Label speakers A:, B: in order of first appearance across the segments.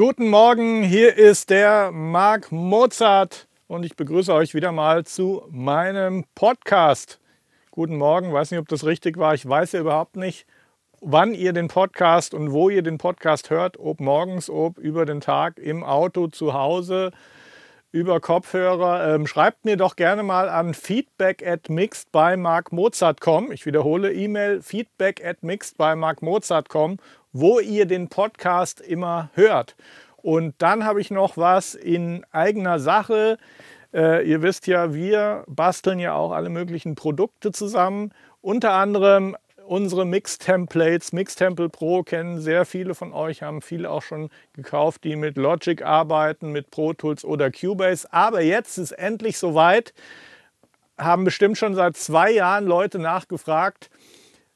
A: Guten Morgen, hier ist der Marc Mozart und ich begrüße euch wieder mal zu meinem Podcast. Guten Morgen, weiß nicht, ob das richtig war. Ich weiß ja überhaupt nicht, wann ihr den Podcast und wo ihr den Podcast hört, ob morgens, ob über den Tag, im Auto, zu Hause, über Kopfhörer. Ähm, schreibt mir doch gerne mal an feedback at mixed by. Ich wiederhole E-Mail feedback at mixed by wo ihr den Podcast immer hört. Und dann habe ich noch was in eigener Sache. Äh, ihr wisst ja, wir basteln ja auch alle möglichen Produkte zusammen. Unter anderem unsere Mix-Templates. Mix-Temple Pro kennen sehr viele von euch, haben viele auch schon gekauft, die mit Logic arbeiten, mit Pro Tools oder Cubase. Aber jetzt ist endlich soweit. Haben bestimmt schon seit zwei Jahren Leute nachgefragt,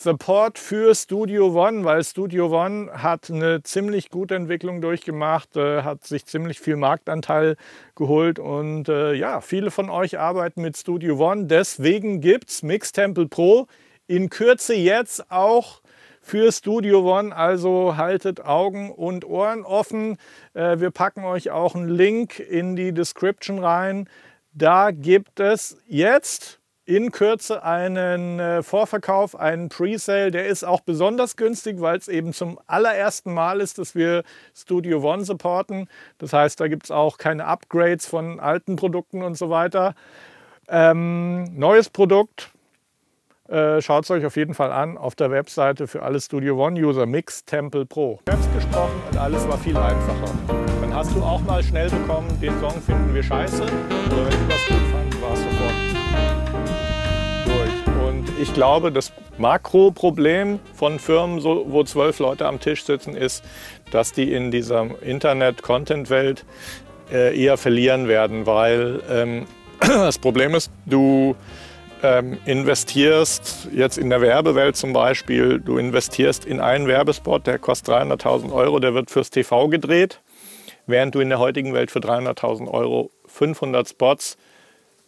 A: Support für Studio One, weil Studio One hat eine ziemlich gute Entwicklung durchgemacht, äh, hat sich ziemlich viel Marktanteil geholt und äh, ja, viele von euch arbeiten mit Studio One. Deswegen gibt es Mix Temple Pro in Kürze jetzt auch für Studio One. Also haltet Augen und Ohren offen. Äh, wir packen euch auch einen Link in die Description rein. Da gibt es jetzt in Kürze einen äh, Vorverkauf, einen Presale. Der ist auch besonders günstig, weil es eben zum allerersten Mal ist, dass wir Studio One supporten. Das heißt, da gibt es auch keine Upgrades von alten Produkten und so weiter. Ähm, neues Produkt. Äh, Schaut es euch auf jeden Fall an auf der Webseite für alle Studio One-User Mix Temple Pro. Selbst gesprochen und alles war viel einfacher. Dann hast du auch mal schnell bekommen, den Song finden wir scheiße. Oder wenn du was gut ich glaube, das Makroproblem von Firmen, wo zwölf Leute am Tisch sitzen, ist, dass die in dieser Internet-Content-Welt äh, eher verlieren werden, weil ähm, das Problem ist, du ähm, investierst jetzt in der Werbewelt zum Beispiel, du investierst in einen Werbespot, der kostet 300.000 Euro, der wird fürs TV gedreht, während du in der heutigen Welt für 300.000 Euro 500 Spots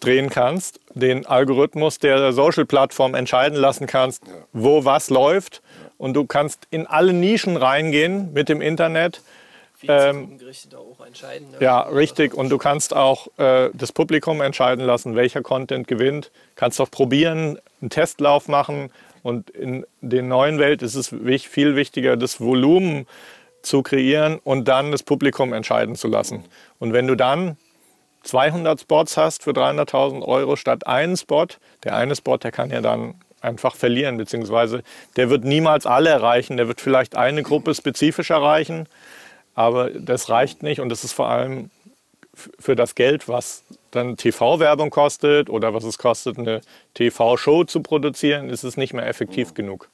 A: drehen kannst, den Algorithmus der Social-Plattform entscheiden lassen kannst, wo was läuft. Und du kannst in alle Nischen reingehen mit dem Internet. Ähm, da auch entscheiden. Ne? Ja, richtig. Und du kannst auch äh, das Publikum entscheiden lassen, welcher Content gewinnt. Kannst auch probieren, einen Testlauf machen. Und in der neuen Welt ist es viel wichtiger, das Volumen zu kreieren und dann das Publikum entscheiden zu lassen. Und wenn du dann 200 Spots hast für 300.000 Euro statt einen Spot, der eine Spot, der kann ja dann einfach verlieren, beziehungsweise der wird niemals alle erreichen, der wird vielleicht eine Gruppe spezifisch erreichen, aber das reicht nicht. Und das ist vor allem für das Geld, was dann TV-Werbung kostet oder was es kostet, eine TV-Show zu produzieren, ist es nicht mehr effektiv mhm. genug.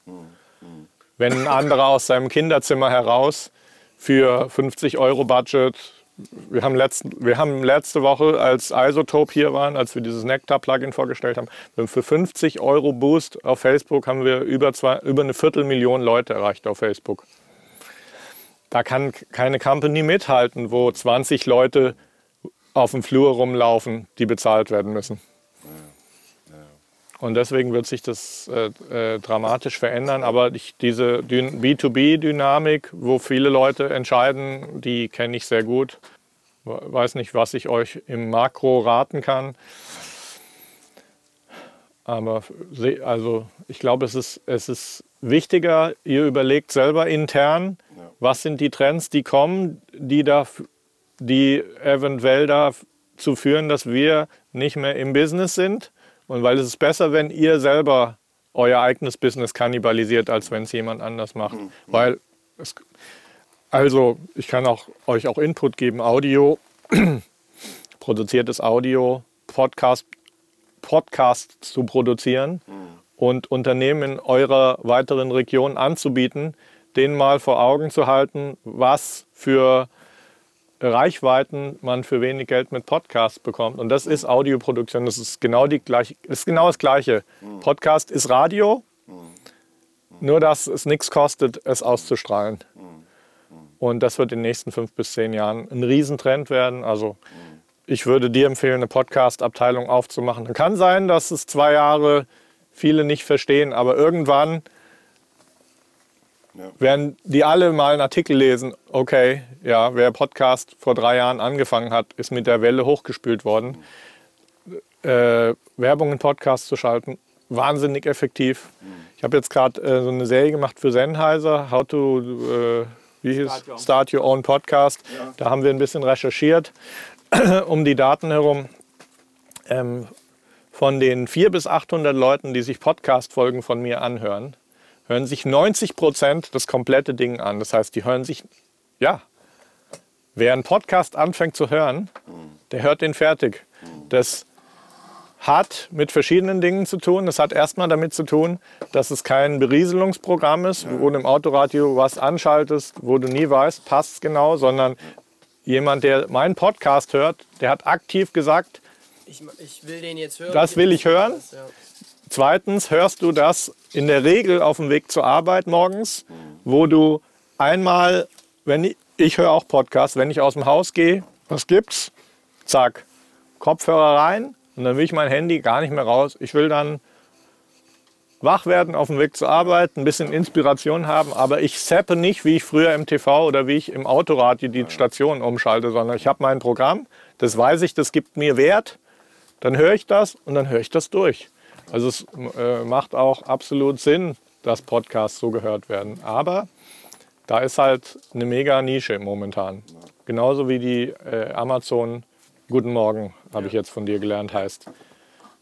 A: Wenn ein anderer aus seinem Kinderzimmer heraus für 50 Euro Budget wir haben, letzten, wir haben letzte Woche, als Isotope hier waren, als wir dieses Nectar-Plugin vorgestellt haben, für 50 Euro Boost auf Facebook haben wir über, zwei, über eine Viertelmillion Leute erreicht auf Facebook. Da kann keine Company mithalten, wo 20 Leute auf dem Flur rumlaufen, die bezahlt werden müssen. Und deswegen wird sich das äh, äh, dramatisch verändern. Aber ich, diese B2B-Dynamik, wo viele Leute entscheiden, die kenne ich sehr gut. Weiß nicht, was ich euch im Makro raten kann. Aber also ich glaube, es ist, es ist wichtiger, ihr überlegt selber intern, was sind die Trends, die kommen, die, da, die eventuell dazu führen, dass wir nicht mehr im Business sind und weil es ist besser, wenn ihr selber euer eigenes Business kannibalisiert, als wenn es jemand anders macht. Mhm. Weil es, also ich kann auch, euch auch Input geben, Audio, produziertes Audio, Podcast, Podcast zu produzieren mhm. und Unternehmen in eurer weiteren Region anzubieten, denen mal vor Augen zu halten, was für Reichweiten man für wenig Geld mit Podcasts bekommt. Und das ist Audioproduktion. Das ist genau, die gleiche, ist genau das Gleiche. Podcast ist Radio, nur dass es nichts kostet, es auszustrahlen. Und das wird in den nächsten fünf bis zehn Jahren ein Riesentrend werden. Also ich würde dir empfehlen, eine Podcast-Abteilung aufzumachen. Kann sein, dass es zwei Jahre viele nicht verstehen, aber irgendwann ja. werden die alle mal einen Artikel lesen, okay, ja, wer Podcast vor drei Jahren angefangen hat, ist mit der Welle hochgespült worden. Äh, Werbung in Podcasts zu schalten, wahnsinnig effektiv. Ich habe jetzt gerade äh, so eine Serie gemacht für Sennheiser, How to äh, wie hieß? Start, Start Your Own Podcast. Ja. Da haben wir ein bisschen recherchiert um die Daten herum. Ähm, von den 400 bis 800 Leuten, die sich Podcast-Folgen von mir anhören, hören sich 90 Prozent das komplette Ding an. Das heißt, die hören sich, ja, wer einen Podcast anfängt zu hören, der hört den fertig. Das hat mit verschiedenen Dingen zu tun. Das hat erstmal damit zu tun, dass es kein Berieselungsprogramm ist, wo du im Autoradio was anschaltest, wo du nie weißt, passt es genau, sondern jemand, der meinen Podcast hört, der hat aktiv gesagt, ich, ich will den jetzt hören. Das will ich hören. Zweitens hörst du das in der Regel auf dem Weg zur Arbeit morgens, wo du einmal, wenn ich, ich höre auch Podcasts, wenn ich aus dem Haus gehe, was gibt's? Zack, Kopfhörer rein und dann will ich mein Handy gar nicht mehr raus. Ich will dann wach werden auf dem Weg zur Arbeit, ein bisschen Inspiration haben, aber ich zappe nicht, wie ich früher im TV oder wie ich im Autoradio die Station umschalte, sondern ich habe mein Programm, das weiß ich, das gibt mir Wert, dann höre ich das und dann höre ich das durch. Also es äh, macht auch absolut Sinn, dass Podcasts so gehört werden. Aber da ist halt eine mega Nische momentan. Genauso wie die äh, Amazon Guten Morgen, habe ich jetzt von dir gelernt, heißt.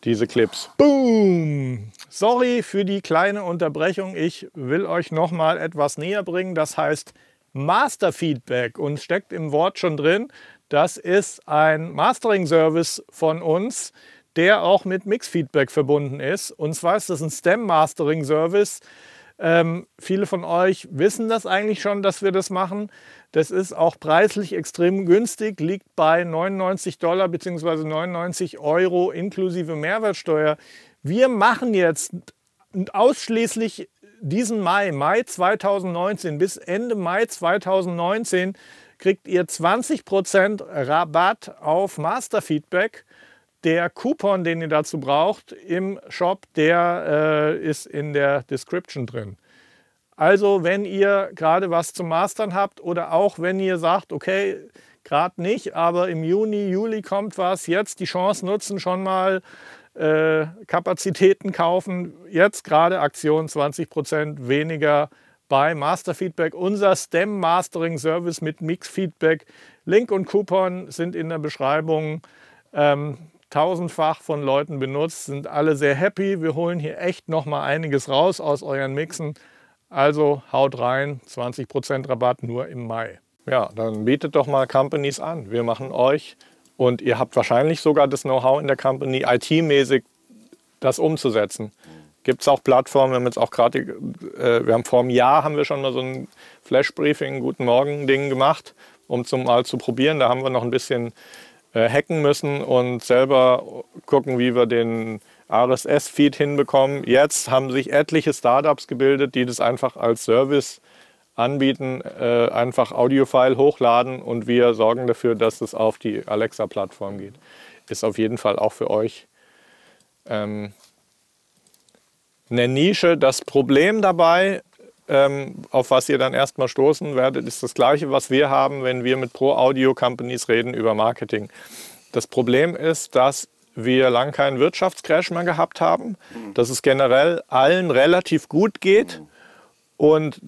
A: Diese Clips. Boom! Sorry für die kleine Unterbrechung. Ich will euch noch mal etwas näher bringen. Das heißt Master Feedback und steckt im Wort schon drin. Das ist ein Mastering-Service von uns, der auch mit Mix-Feedback verbunden ist. Und zwar ist das ein STEM-Mastering-Service. Ähm, viele von euch wissen das eigentlich schon, dass wir das machen. Das ist auch preislich extrem günstig, liegt bei 99 Dollar bzw. 99 Euro inklusive Mehrwertsteuer. Wir machen jetzt ausschließlich diesen Mai, Mai 2019 bis Ende Mai 2019 kriegt ihr 20% Rabatt auf Masterfeedback. Der Coupon, den ihr dazu braucht im Shop, der äh, ist in der Description drin. Also wenn ihr gerade was zum Mastern habt oder auch wenn ihr sagt, okay, gerade nicht, aber im Juni, Juli kommt was, jetzt die Chance nutzen, schon mal äh, Kapazitäten kaufen. Jetzt gerade Aktion 20% weniger bei Masterfeedback, unser STEM Mastering Service mit Mix Feedback. Link und Coupon sind in der Beschreibung. Ähm, tausendfach von Leuten benutzt, sind alle sehr happy. Wir holen hier echt noch mal einiges raus aus euren Mixen. Also haut rein, 20% Rabatt nur im Mai. Ja, dann bietet doch mal Companies an. Wir machen euch und ihr habt wahrscheinlich sogar das Know-how in der Company, IT-mäßig das umzusetzen. Gibt es auch Plattformen, wir haben jetzt auch gerade, äh, wir haben vor einem Jahr haben wir schon mal so ein Flash-Briefing, Guten Morgen-Ding gemacht, um zum mal zu probieren. Da haben wir noch ein bisschen hacken müssen und selber gucken, wie wir den RSS-Feed hinbekommen. Jetzt haben sich etliche Startups gebildet, die das einfach als Service anbieten, äh, einfach Audiofile hochladen und wir sorgen dafür, dass es auf die Alexa-Plattform geht. Ist auf jeden Fall auch für euch ähm, eine Nische. Das Problem dabei, auf was ihr dann erstmal stoßen werdet, ist das gleiche, was wir haben, wenn wir mit Pro-Audio-Companies reden über Marketing. Das Problem ist, dass wir lang keinen Wirtschaftscrash mehr gehabt haben, dass es generell allen relativ gut geht und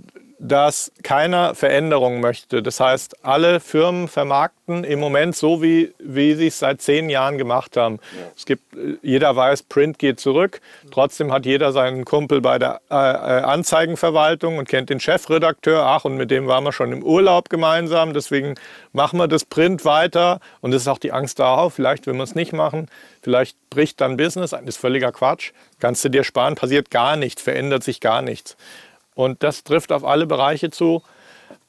A: dass keiner Veränderung möchte. Das heißt, alle Firmen vermarkten im Moment so, wie, wie sie es seit zehn Jahren gemacht haben. Ja. Es gibt, jeder weiß, Print geht zurück. Trotzdem hat jeder seinen Kumpel bei der äh, äh, Anzeigenverwaltung und kennt den Chefredakteur. Ach, und mit dem waren wir schon im Urlaub gemeinsam. Deswegen machen wir das Print weiter. Und es ist auch die Angst da, vielleicht will man es nicht machen. Vielleicht bricht dann Business. Das ist völliger Quatsch. Kannst du dir sparen, passiert gar nichts, verändert sich gar nichts. Und das trifft auf alle Bereiche zu.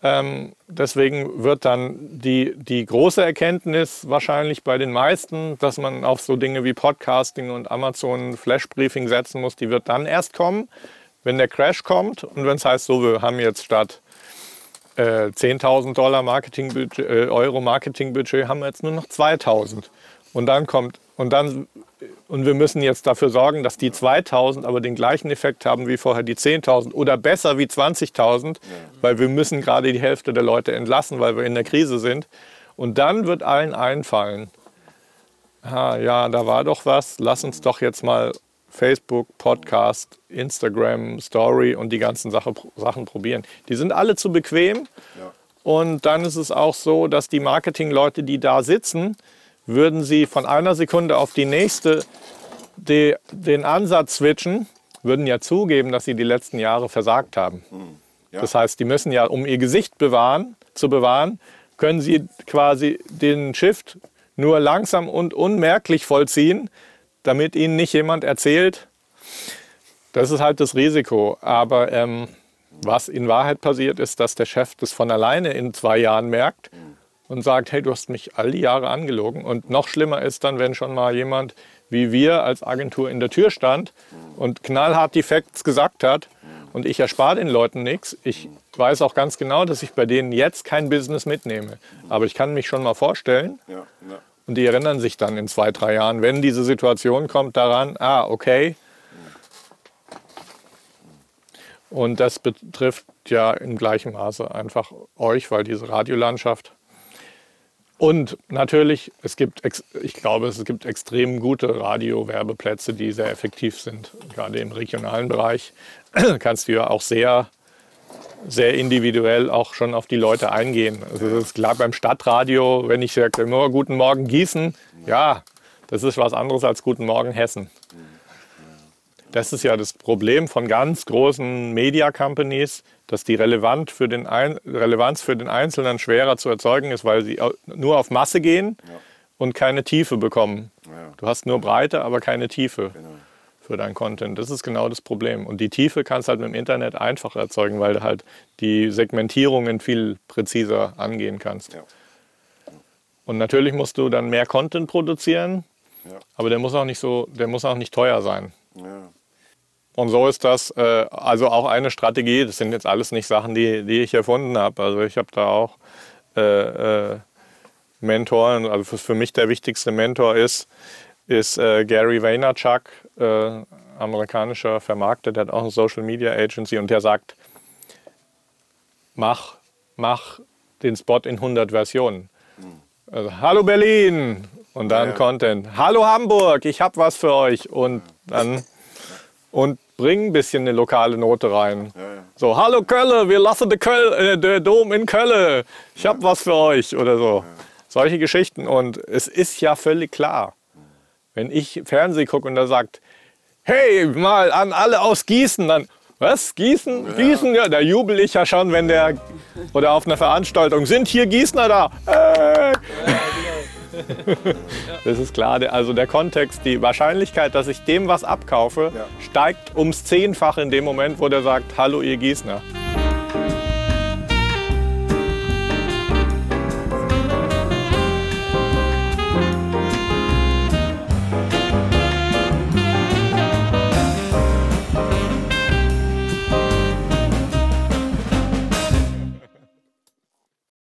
A: Ähm, deswegen wird dann die, die große Erkenntnis wahrscheinlich bei den meisten, dass man auf so Dinge wie Podcasting und Amazon Flash Briefing setzen muss, die wird dann erst kommen, wenn der Crash kommt und wenn es heißt, so, wir haben jetzt statt äh, 10.000 Dollar Marketingbudget, äh, Euro Marketingbudget, haben wir jetzt nur noch 2.000. Und dann kommt, und dann Und wir müssen jetzt dafür sorgen, dass die 2000 aber den gleichen Effekt haben wie vorher die 10.000 oder besser wie 20.000, weil wir müssen gerade die Hälfte der Leute entlassen, weil wir in der Krise sind. Und dann wird allen einfallen, ah, ja, da war doch was, lass uns doch jetzt mal Facebook, Podcast, Instagram, Story und die ganzen Sache, Sachen probieren. Die sind alle zu bequem. Ja. Und dann ist es auch so, dass die Marketingleute, die da sitzen, würden sie von einer Sekunde auf die nächste die, den Ansatz switchen, würden ja zugeben, dass sie die letzten Jahre versagt haben. Hm, ja. Das heißt, die müssen ja, um ihr Gesicht bewahren, zu bewahren, können sie quasi den Shift nur langsam und unmerklich vollziehen, damit ihnen nicht jemand erzählt, das ist halt das Risiko. Aber ähm, was in Wahrheit passiert, ist, dass der Chef das von alleine in zwei Jahren merkt und sagt, hey, du hast mich all die Jahre angelogen. Und noch schlimmer ist dann, wenn schon mal jemand wie wir als Agentur in der Tür stand und knallhart die Facts gesagt hat. Und ich erspare den Leuten nichts. Ich weiß auch ganz genau, dass ich bei denen jetzt kein Business mitnehme. Aber ich kann mich schon mal vorstellen. Ja, ja. Und die erinnern sich dann in zwei, drei Jahren, wenn diese Situation kommt, daran, ah, okay. Und das betrifft ja in gleichem Maße einfach euch, weil diese Radiolandschaft und natürlich, es gibt, ich glaube, es gibt extrem gute Radiowerbeplätze, die sehr effektiv sind. Gerade im regionalen Bereich kannst du ja auch sehr, sehr individuell auch schon auf die Leute eingehen. Also das ist klar beim Stadtradio, wenn ich sage, immer Guten Morgen Gießen, ja, das ist was anderes als Guten Morgen Hessen. Das ist ja das Problem von ganz großen Media Companies, dass die relevant für den Ein Relevanz für den Einzelnen schwerer zu erzeugen ist, weil sie nur auf Masse gehen ja. und keine Tiefe bekommen. Ja. Du hast nur Breite, aber keine Tiefe genau. für deinen Content. Das ist genau das Problem. Und die Tiefe kannst du halt mit dem Internet einfach erzeugen, weil du halt die Segmentierungen viel präziser angehen kannst. Ja. Und natürlich musst du dann mehr Content produzieren, aber der muss auch nicht so, der muss auch nicht teuer sein. Und so ist das äh, also auch eine Strategie. Das sind jetzt alles nicht Sachen, die, die ich erfunden habe. Also ich habe da auch äh, äh, Mentoren. Also für, mich der wichtigste Mentor ist, ist äh, Gary Vaynerchuk, äh, amerikanischer Vermarkter, der hat auch eine Social Media Agency und der sagt, mach, mach den Spot in 100 Versionen. Also, Hallo Berlin und dann ja, ja. Content. Hallo Hamburg, ich habe was für euch und dann und bring ein bisschen eine lokale Note rein. Ja, ja. So, hallo Kölle, wir lassen den, Köl, äh, Dom in Kölle. Ich habe was für euch oder so. Solche Geschichten. Und es ist ja völlig klar, wenn ich Fernsehen gucke und da sagt, hey, mal an alle aus Gießen, dann, was, Gießen? Ja. Gießen? Ja, da jubel ich ja schon, wenn der, oder auf einer Veranstaltung, sind hier Gießner da? Hey. das ist klar. Also der Kontext, die Wahrscheinlichkeit, dass ich dem was abkaufe, ja. steigt ums Zehnfache in dem Moment, wo der sagt, hallo ihr Gießner.